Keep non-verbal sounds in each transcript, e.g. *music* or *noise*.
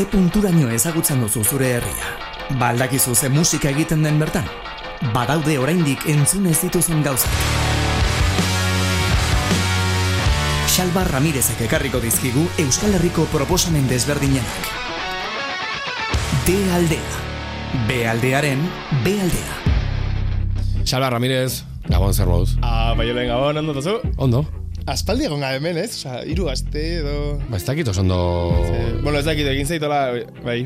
ze punturaino ezagutzen duzu zure herria. Baldakizu ze musika egiten den bertan. Badaude oraindik entzun ez dituzun gauzak. Xalba Ramirezek ekarriko dizkigu Euskal Herriko proposamen desberdinenak. D aldea. B aldearen B aldea. Xalba Ramirez, Gabon zer moduz. Ah, bai, gabon, ondo tozu? Ondo. Aspaldi egon gabe hemen, ez? Osa, iru aste edo... Ba, ez dakit oso ondo... Eh, bueno, ez dakit egin zaitola, bai.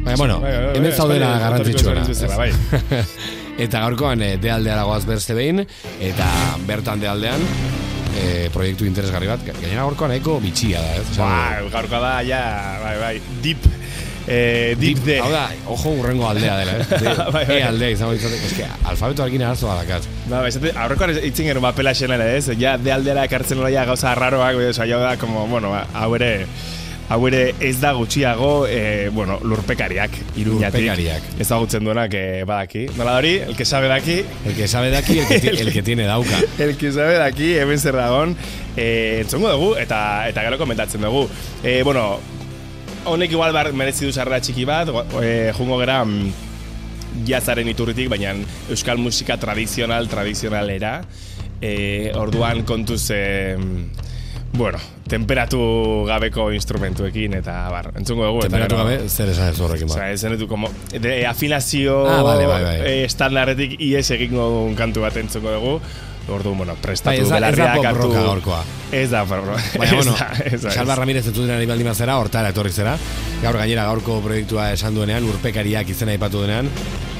Baina, bueno, Bai, bai, bai, hemen bai, zaudela garrantzitsuena. bai. *laughs* eta gaurkoan eh, de aldeara goaz berste behin, eta bertan de aldean, eh, proiektu interesgarri bat, gainera gaurkoan eko bitxia da, ez? Ba, gaurkoa da, ja, bai, bai, deep, eh, deep, de. Hau da, ojo urrengo aldea dela? *laughs* De, Bai, bai. E aldea izango ditzate. Ez que, alfabetoarekin arazoa dakat. Ba, esate, aurrekoan itzin genuen papela xenela, ez? Ja, de aldera ekartzen nola ja gauza raroak, bai, jau da, como, bueno, ba, hau ere, hau ere ez da gutxiago, eh, bueno, lurpekariak, iruñatik. Lurpekariak. Ezagutzen duenak eh, badaki. Nola da hori, el que sabe daki, El que sabe daki, el que, *laughs* el que tiene dauka. El que sabe daki, hemen zer dagon, eh, entzongo dugu, eta eta gero komentatzen dugu. Eh, bueno, honek igual bar, merezi du sarrera txiki bat, eh, jungo gera mm, jazaren iturritik, baina euskal musika tradizional, tradizionalera. Eh, orduan kontuz, eh, bueno, temperatu gabeko instrumentuekin, eta bar, entzungo dugu. eta Temperatu gero- gabe, zer esan ez horrekin ba. Osea, esan dut, como, de afinazio Ah, vale, bai, bai. eh, estandarretik ies egingo duen kantu bat entzuko dugu. Ordu, bueno, prestatu Bai, belarriak pop hartu. Ez da pop rocka. Baina, bueno, Ez da, Salva ez. Ramirez entzuten ari baldin bazera, hortara etorri zera. Gaur gainera gaurko proiektua esan duenean, urpekariak izena aipatu denean,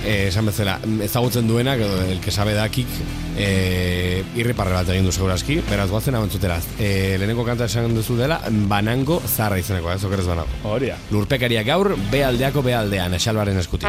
eh, esan bezala, ezagutzen duenak, edo el que sabe dakik, eh, irriparre bat egin du segurazki, beraz guazen hau entzuteraz. Eh, lehenengo kanta esan duzu dela, banango zarra izeneko, ez okerez banago. Hori da. Lurpekariak gaur, bealdeako bealdean, esalbaren eskutik.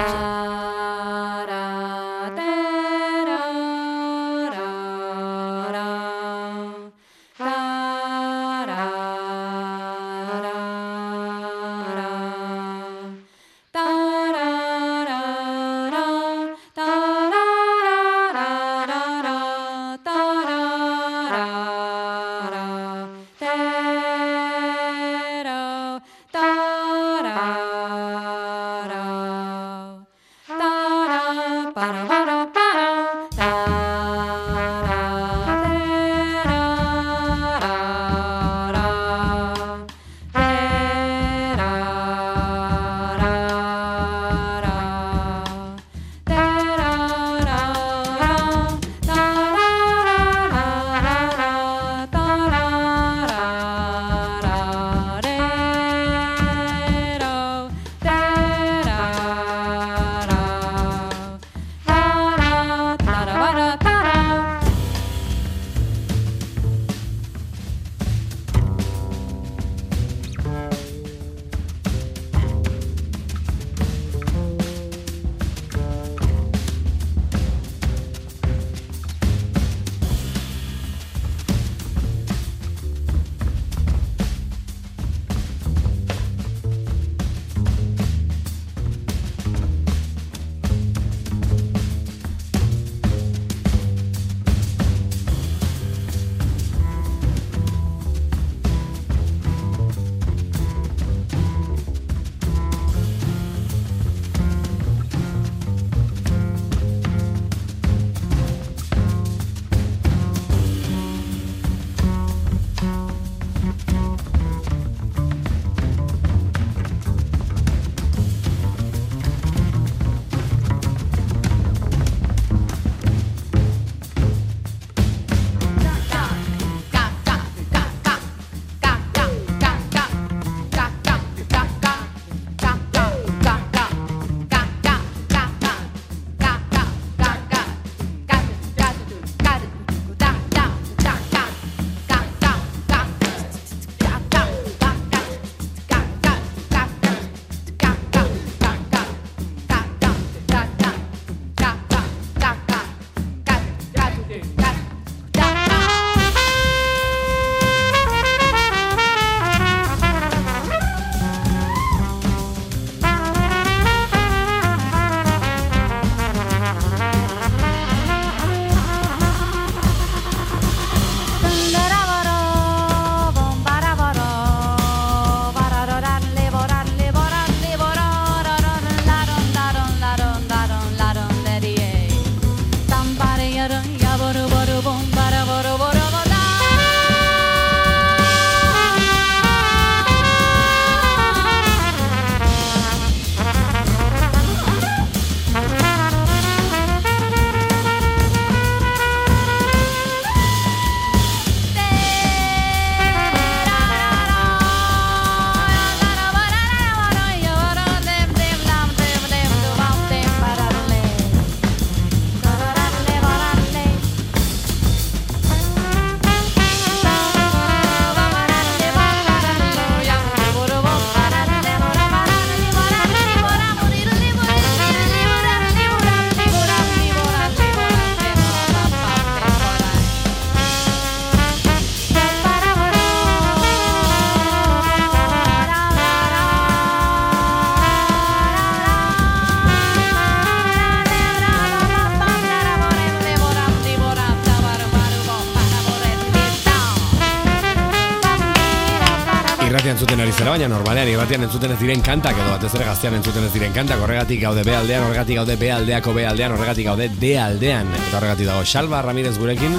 Irratian zuten ari zera, baina normalean irratian entzuten ez diren kantak, edo batez ere gaztean entzuten ez diren kantak, horregatik gaude B aldean, horregatik gaude B aldeako B aldean, horregatik gaude D aldean. Eta horregatik dago Salva Ramirez gurekin,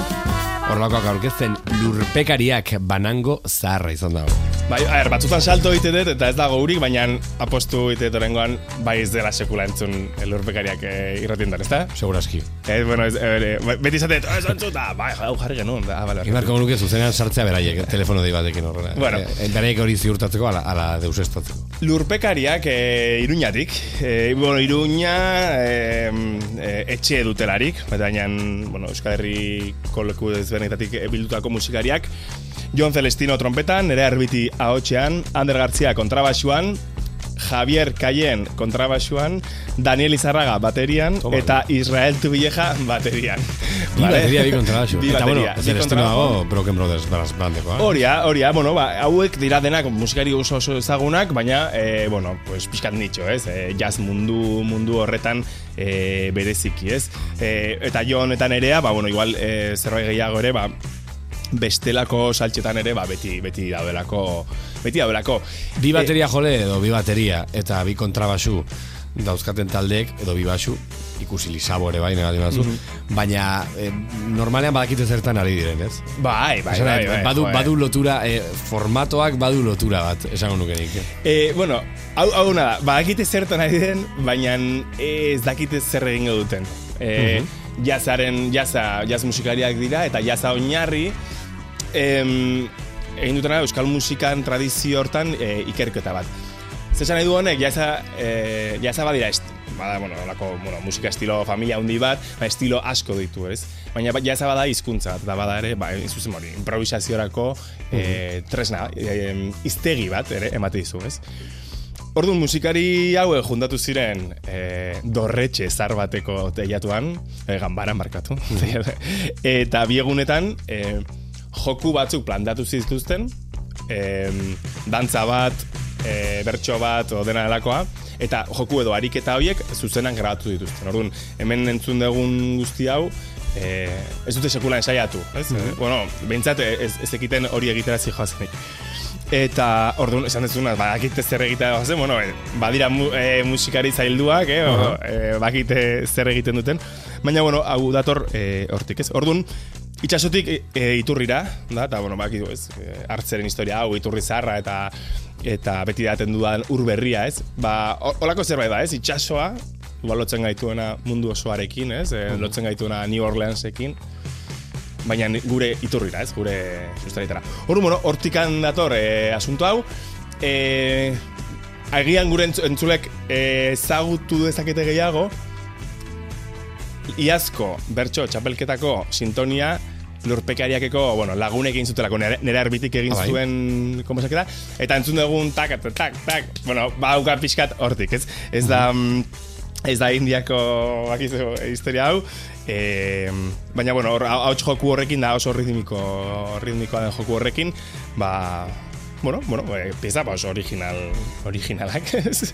horrelakoak aurkezten lurpekariak banango zaharra izan dago. Bai, a ber, batzutan salto egite dut, eta ez dago urik, baina apostu egite dut orengoan, bai ez dela sekula entzun lurpekariak e, irratien dan, ezta? Segurazki. Ez, bueno, ez, e, beti izatet, ez entzuta, bai, hau jarri genuen, da, ah, bale. Imarko nuke zuzenean sartzea beraiek, telefono dei batekin horrela. Bueno. E, beraiek hori ziurtatzeko, ala, ala deusestatzeko. Lurpekariak e, iruñatik, e, bueno, iruña e, e, etxe dutelarik, baina, bueno, Euskal Herriko leku ezberdinetatik bildutako musikariak, Jon Celestino trompetan, nere arbiti ahotxean, Ander Gartzia kontrabasuan, Javier Cayen kontrabasuan, Daniel Izarraga baterian, Toma. eta Israel Tubilleja baterian. Bi bateria, bi kontrabaxu. Bi Eta bueno, bateria, Celestino kontrabaxu. dago Broken Brothers bandekoa. Horia, horia, bueno, ba, hauek dira denak musikari oso oso ezagunak, baina, e, bueno, pues, pixkat nitxo, ez? E, jazz mundu, mundu horretan e, bereziki, ez? E, eta jo honetan erea, ba, bueno, igual e, zerbait gehiago ere, ba, bestelako saltxetan ere, ba, beti, beti daudelako, beti daudelako. Bi bateria jole edo bi bateria eta bi kontrabaxu dauzkaten taldeek edo bi basu ikusi lisabo ere bai negatik batzu, Mhm. baina eh, normalean badakite zertan ari diren, ez? Bai, bai, Esan bai, bai, badu, joe. badu lotura, eh, formatoak badu lotura bat, esango nuke nik. eh? E, bueno, hau, hau nada, badakite zertan ari den, baina ez dakite zer egingo duten. E, Jazaren, jaza, jaz musikariak dira, eta jaza oinarri, em, egin dutena euskal musikan tradizio hortan e, ikerketa bat. Zesan nahi du honek, jaza, e, jaza badira est, bada, bueno, olako, bueno, musika estilo familia handi bat, ba, estilo asko ditu, ez? Baina ba- jaza bada hizkuntza, eta bada ere, ba, zuzen hori, improvisaziorako e, tresna, e, iztegi bat, ere, emate dizu, ez? Orduan musikari hauek juntatu ziren e, dorretxe zar bateko teiatuan, e, ganbaran markatu, *laughs* eta biegunetan e, joku batzuk plantatu zituzten, e, dantza bat, e, bertso bat, o dena delakoa, eta joku edo ariketa horiek zuzenan grabatu dituzten. Orduan, hemen entzun dugun guzti hau, e, ez dute sekula ensaiatu, ez? Bueno, behintzat ez, ez ekiten hori egitera zijoazenik. Eta, orduan, esan dezuna, badakite zer egitea doazen, bueno, eh, badira mu, e, musikari zailduak, eh, uh Aha. bakite zer egiten duten. Baina, bueno, hau dator e, hortik, ez? Orduan, itxasotik e, iturrira, da, eta, bueno, bakitu, ez, e, hartzeren historia hau, iturri zarra, eta eta beti daten dudan ur berria, ez? Ba, ho- holako zerbait da, ez? Itxasoa, igual lotzen gaituena mundu osoarekin, ez? E, lotzen gaituena New Orleansekin, baina gure iturrira, ez, gure sustraietara. Hor, bueno, hortikan dator e, asunto hau, e, agian gure entz- entzulek e, ezagutu dezakete gehiago, iazko bertso txapelketako sintonia lurpekariakeko, bueno, lagunek egin zutelako, nere, nere arbitik egin Ah, bai. zuen, sekera, eta entzun dugun tak, tak, tak, tak, bueno, ba, hauka pixkat hortik, ez? Ez da, mm, ez da indiako bakizu historia hau, e, baina, bueno, hor, hau joku horrekin da oso ritmiko, ritmikoa den joku horrekin, ba, bueno, bueno, e, pieza ba oso original, originalak, *laughs* ez?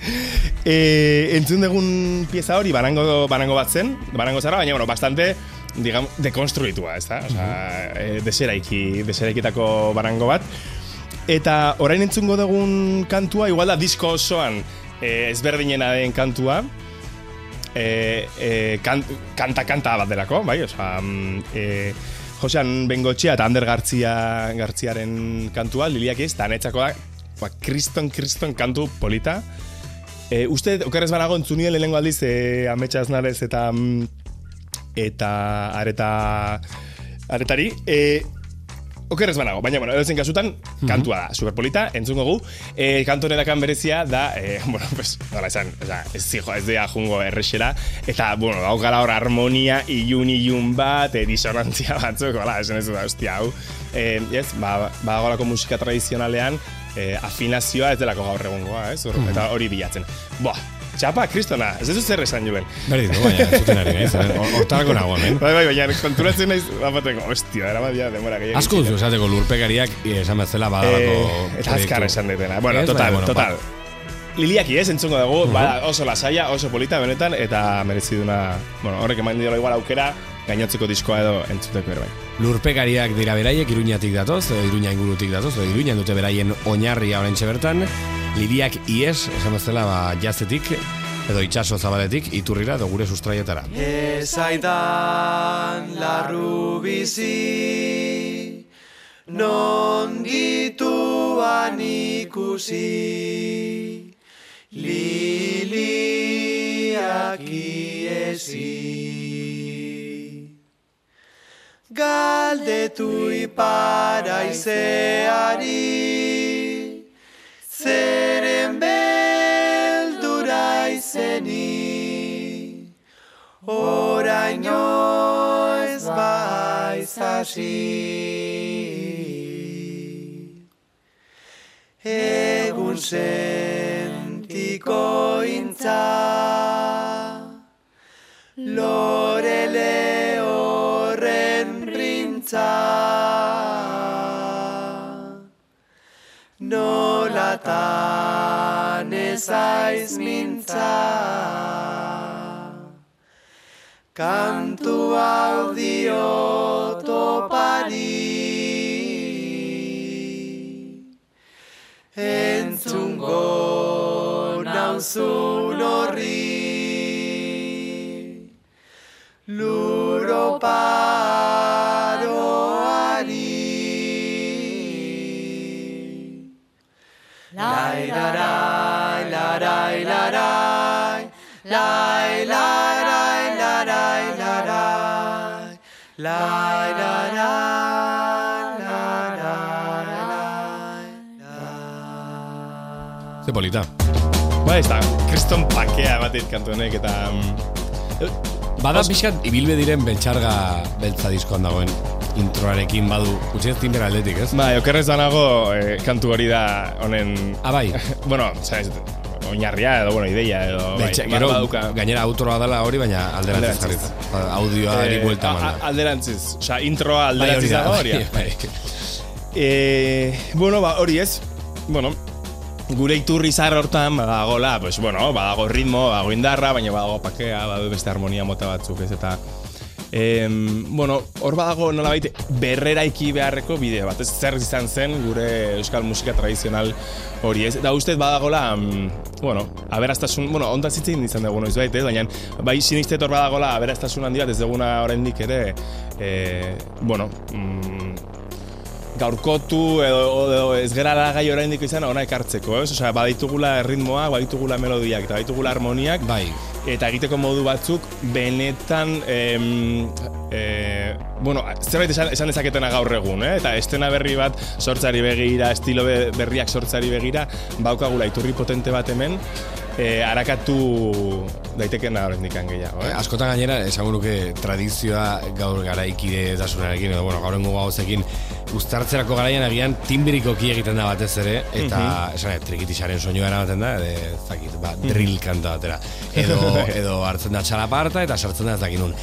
E, entzun dugun pieza hori, banango, banango bat zen, banango zara, baina, bueno, bastante, digamos, dekonstruitua, ez da? Osa, e, deseraiki, deseraikitako barango bat. Eta orain entzungo dugun kantua, igual da disko osoan e, ezberdinena den kantua, e, e, kan, kanta kanta bat delako, bai, oza, mm, e, Josean Bengotxea eta Ander Gartzia, Gartziaren kantua, liliak ez, eta netzako da, ba, kriston, kriston kantu polita. E, uste, okerrez banago entzunien lehenengo aldiz, e, ametsa aznarez eta mm, eta areta aretari, e, Okerrez banago, baina, bueno, edozein kasutan, kantua da, superpolita, entzungo gu. E, kantu honetakan berezia da, e, *laughs* bueno, pues, nola esan, oza, ez zijo, ez dira jungo errexera, eta, bueno, hau gara hor harmonia, ilun ilun bat, e, disonantzia *laughs* batzuk, hola, esan ez da, hostia, hau. E, ez, ba, ba musika tradizionalean, e, afinazioa ez delako gaur egungoa, ez, Hor- eta hori bilatzen. Boa, txapa, kristona, ez dut zer esan juen. Berdin du, baina, zuten ari naiz, eh? Hor- hortarako nago hemen. Bai, bai, baina konturatzen naiz, bapateko, hostia, erabadia demora gehiago. Asko duzu esateko lurpekariak, eh, esan bezala badalako Eh, eta azkar esan detena. Bueno, Ez, total, bueno, total. Liliaki ez, entzungo dugu, bada oso lasaia, oso polita benetan, eta merezi duna, bueno, horrek eman diola igual aukera, gainotzeko diskoa edo entzuteko ere bai. Lurpekariak dira beraiek Iruñatik datoz, Iruña ingurutik datoz, Iruñan dute beraien oinarria oraintxe bertan. Liriak ies, esan bezala, ba, jaztetik, edo itxaso zabaletik, iturrira, edo gure sustraietara. Ezaidan larru bizi, non dituan ikusi, liliak iesi. Galdetu iparaizeari, zeren oraino ez baiz hasi. Egun sentiko intza, lorele horren printza. Nolatan ezaiz mintza, kantu audio topari. Entzungo nauzun horri, luro paroari. Lai larai, larai, larai, lai larai. Ze polita. Ba, ez da, kriston pakea batit kantu honek, eta... mm, Bada pixkat, ibilbe diren beltxarga beltza diskoan dagoen introarekin badu, utzi ez timber aldetik, ez? Ba, okerrez banago, eh, kantu hori da honen... Ah, bai. *laughs* bueno, zera, ez, oinarria edo, bueno, ideia edo... Beltxa, bai, gero, baduka. gainera autoroa dela hori, baina alderantziz Alderantziz. jarriz. Ba, Audioa Eh, eri buelta manda. Alderantziz, osea, introa hori alderantziz dago hori. bai, *laughs* bai. Eh, bueno, ba, hori ez. Bueno, gure iturri zahar hortan badagola, pues, bueno, badago ritmo, badago indarra, baina badago pakea, badago beste harmonia mota batzuk, ez, eta... Em, bueno, hor badago nolabait berreraiki beharreko bideo bat, ez zer izan zen gure euskal musika tradizional hori, ez? Da ustez badagola, mm, bueno, aberastasun, bueno, ondan zitzen izan dugu noiz bait, ez? Baina, bai sinistet hor badagola aberastasun handi bat ez duguna oraindik ere, eh, bueno, mm, gaurkotu edo, edo ez gara gai oraindik izan ona ekartzeko, ez? Osea, baditugula erritmoak, baditugula melodiak, eta baditugula harmoniak, Bai. eta egiteko modu batzuk benetan em, e, bueno, zerbait esan, esan dezaketena gaur egun, eh? eta estena berri bat sortzari begira, estilo be- berriak sortzari begira, baukagula iturri potente bat hemen, e, arakatu daitekena horrendik gehiago. Eh, Eh? askotan gainera, esango nuke tradizioa gaur garaikide dasunarekin, edo, bueno, gaur engo gauzekin, uztartzerako garaian agian timbirikoki egiten da batez ere, eta, esan, eh, trikitisaren soinua eramaten da, edo, zakit, ba, drill kanta batera. Edo, *laughs* edo hartzen da txalaparta eta sartzen da ez dakit nun.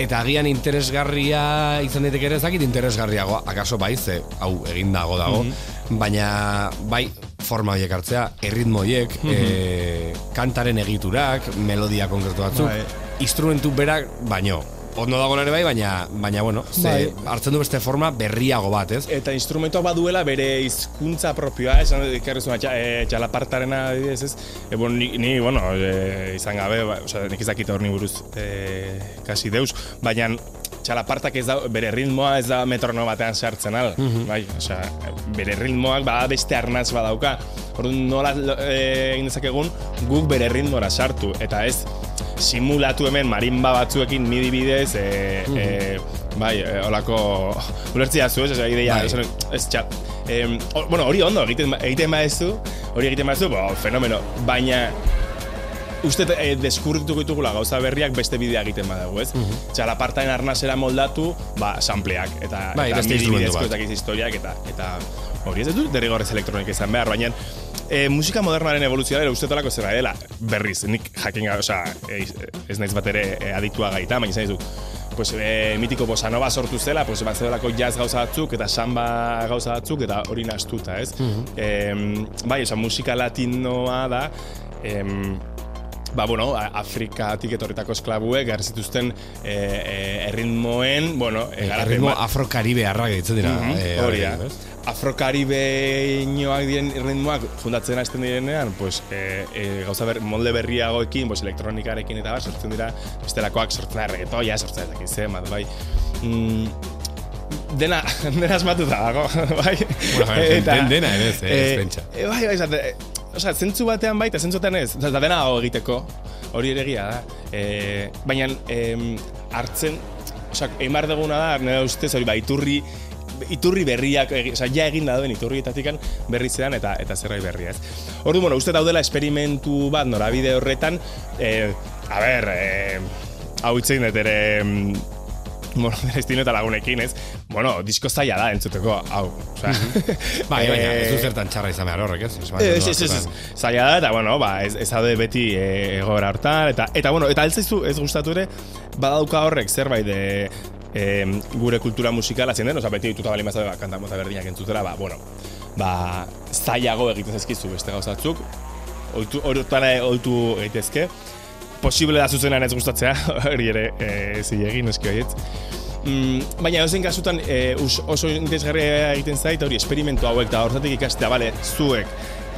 Eta agian interesgarria izan daiteke ere, ez dakit interesgarriago, akaso bai, ze, hau, egin dago dago, baina, bai, forma horiek hartzea, erritmo horiek, eh, kantaren egiturak, melodia konkretu batzuk, Bai. instrumentu berak, baino, ondo dago ere bai, baina, baina bueno, ze, hartzen du beste forma berriago bat, ez? Eta instrumentoa baduela bere hizkuntza propioa, esan ikarri zuen txa, e, txalapartarena adibidez, ez? E, bueno, ni, ni, bueno, e, izan gabe, ba, osea, nik ez dakit hor buruz e, kasi deus, baina txalapartak ez da, bere ritmoa ez da metrono batean sartzen al, bai, osea, bere ritmoak bada beste arnaz badauka, orduan nola egin dezakegun guk bere ritmora sartu, eta ez simulatu hemen marimba batzuekin midi bidez, e, e, bai, e, olako *laughs* ulertzia zu, ez, ideia, Bai. esan, ez, txa, em, o- bueno, hori ondo, egiten, egiten badezu, hori egiten badezu, bo, fenomeno, baina uste e, deskurrituko ditugula gauza berriak beste bidea egiten badago, ez? Mm Txalapartaren arnasera moldatu, ba, sampleak, eta, Bai, eta beste bidezko historiak, eta, eta hori ez ez du derrigorrez elektronik izan behar, baina e, musika modernaren evoluzioa dela uste tolako zera dela, berriz, nik jakin, osea, e, ez naiz bat ere e, aditua gaita, baina izan dizut, pues, e, mitiko bossa nova sortu zela, pues, bat zedelako jazz gauza batzuk, eta samba gauza batzuk, eta hori nastuta, ez? Em, bai, oza, musika latinoa da, em, ba, bueno, Afrikatik etorritako esklabuek gar zituzten e, e, erritmoen, bueno, e, Erritmo afrokaribe arrak ditzen dira. Mhm, eh, hori da. ez? Afrokaribeñoak diren ritmoak fundatzen hasten direnean, pues, e, e, gauza ber, molde berriagoekin, pues, elektronikarekin eta bat, sortzen dira, bestelakoak sortzen da reggaetoia, sortzen da dakiz, bai. bai. Mm, dena, *laughs* dena asmatuta dago, *laughs* bai. Bueno, den- dena ez, ez pentsa. E, bai, bai, zate, e, Osa, zentzu batean baita, zentzutan ez, eta dena dago egiteko, hori ere egia da. E, baina, em, hartzen, osa, egin behar duguna da, nire ustez, hori ba, iturri, iturri berriak, egi, osa, ja egin dauden iturrietatik berri zean eta eta zerbait berria ez. Ordu, bueno, uste daudela esperimentu bat norabide horretan, e, a ber, e, hau itzen dut ere, *laughs* bueno, destino eta lagunekin, ez? Bueno, disko zaila da entzuteko, hau. Osea, *laughs* Bai, baina, eh, ez du zertan txarra izan behar horrek, ez? Ez, ez, ez, zaila da, eta, bueno, ba, ez, ez daude beti e, egoera hortan, eta, eta, bueno, eta altzaizu ez gustatu ere, badauka horrek zerbait de, e, gure kultura musikala zen den, oza, beti dituta bali mazade, ba, kanta mota berdinak entzutera, ba, bueno, ba, zailago egiten zaizkizu beste gauzatzuk, oitu, horretara oitu egitezke, posible da zuzenan ez gustatzea, *laughs* hori ere, e, zilegi, noski horietz. Mm, baina ozen kasutan e, oso interesgarria egiten zait hori esperimentu hauek eta hortatik ikastea, bale, zuek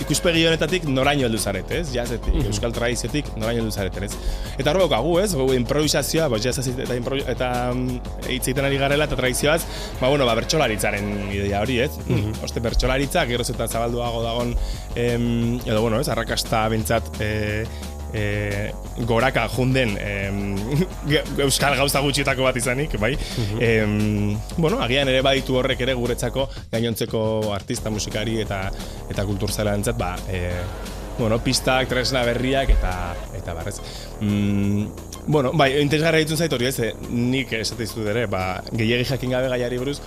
ikuspegi honetatik noraino heldu zarete, ez? Jazetik, euskal tradiziotik noraino heldu zarete, ez? Eta hor daukagu, ez? Improvisazioa, ba, jazz eta, impro, eta mm, hitz ari garela eta tradizioaz, ba, bueno, ba, bertsolaritzaren ideia hori, ez? Mm Oste, bertsolaritzak, geroz eta zabalduago dagon, em, edo, bueno, ez? Arrakasta bentsat, e, e, goraka junden *laughs* ge- euskal gauza gutxietako bat izanik, bai. Em, bueno, agian ere baditu horrek ere guretzako gainontzeko artista, musikari eta eta kulturzaleantzat, ba, e, bueno, pistak, tresna berriak eta eta barrez. Mm, bueno, bai, interesgarra ditzen zait hori ez, eh, nik esate dizut ere, ba, gehiegi jakin gabe gaiari buruz,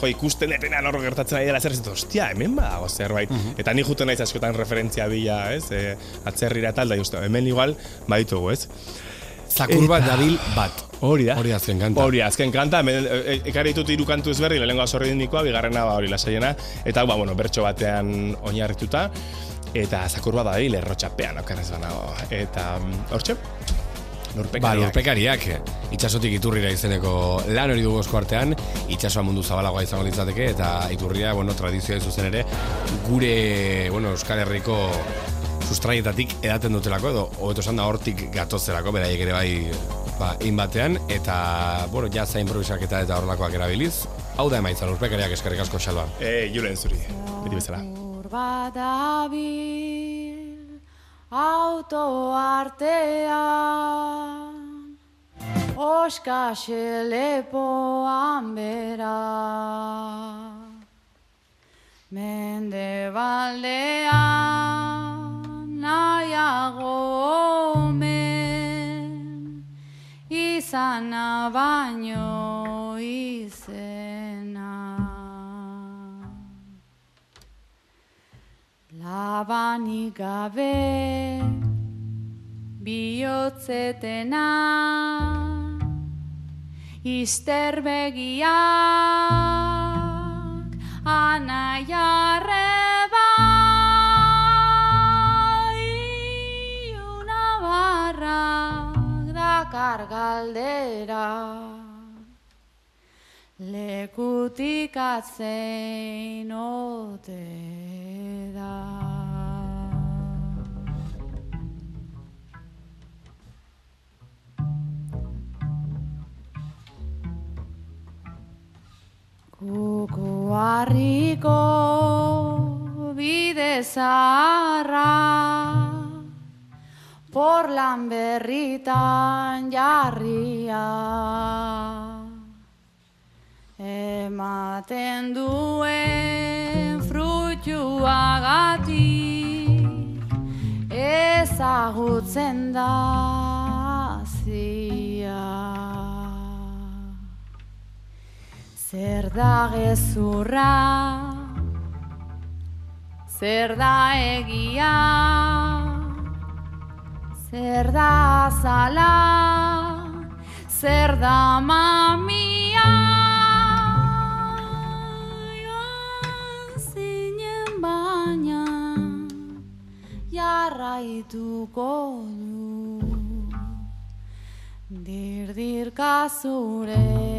jo, ikusten detenan hor gertatzen ari dela zer, ez ostia, hemen badago zerbait. Eta ni juten naiz askotan referentzia bila, ez, e, atzerrira tal, da, justu, hemen igual, baditugu, ez? Zakur bat dabil bat. Hori da. Hori azken kanta. Hori, azken kanta, hemen, e, e, ekarri ditut hiru kantu ezberri, lehenengoa zorri dindikoa, bigarrena ba hori lasaiena, eta ba, bueno, bertso batean oinarrituta, eta zakur bat dabil errotxapean, okarrez banago. Eta, mm, hortxe, Ba, lurpekariak. lurpekariak, itxasotik iturrira izeneko lan hori dugu esku artean, itxasoa mundu zabalagoa izango litzateke, eta iturria, bueno, tradizioa zuzen ere, gure, bueno, Euskal Herriko sustraietatik edaten dutelako, edo, hobeto esan da hortik gatozelako, beraiek ere bai, ba, batean, eta, bueno, jazza improvisaketa eta horlakoak erabiliz, hau da emaitza, lurpekariak eskerrik asko xalba. E, julen zuri, beti bezala. Badabil auto artean Oskase lepoan bera. Mendebaldean nahiago omen Izana baino izena Labanik gabe bihotzetena Isterbegiak anaiarreba Iuna barrak dakar galdera. Lekutik atzein ote Kuku harriko bide zaharra Porlan berritan jarria Ematen duen frutuagatik ezagutzen da zia. Zer da gezurra, zer da egia, zer da azala, zer da mamia. Zinen baina jarraituko du. Dirdirka zure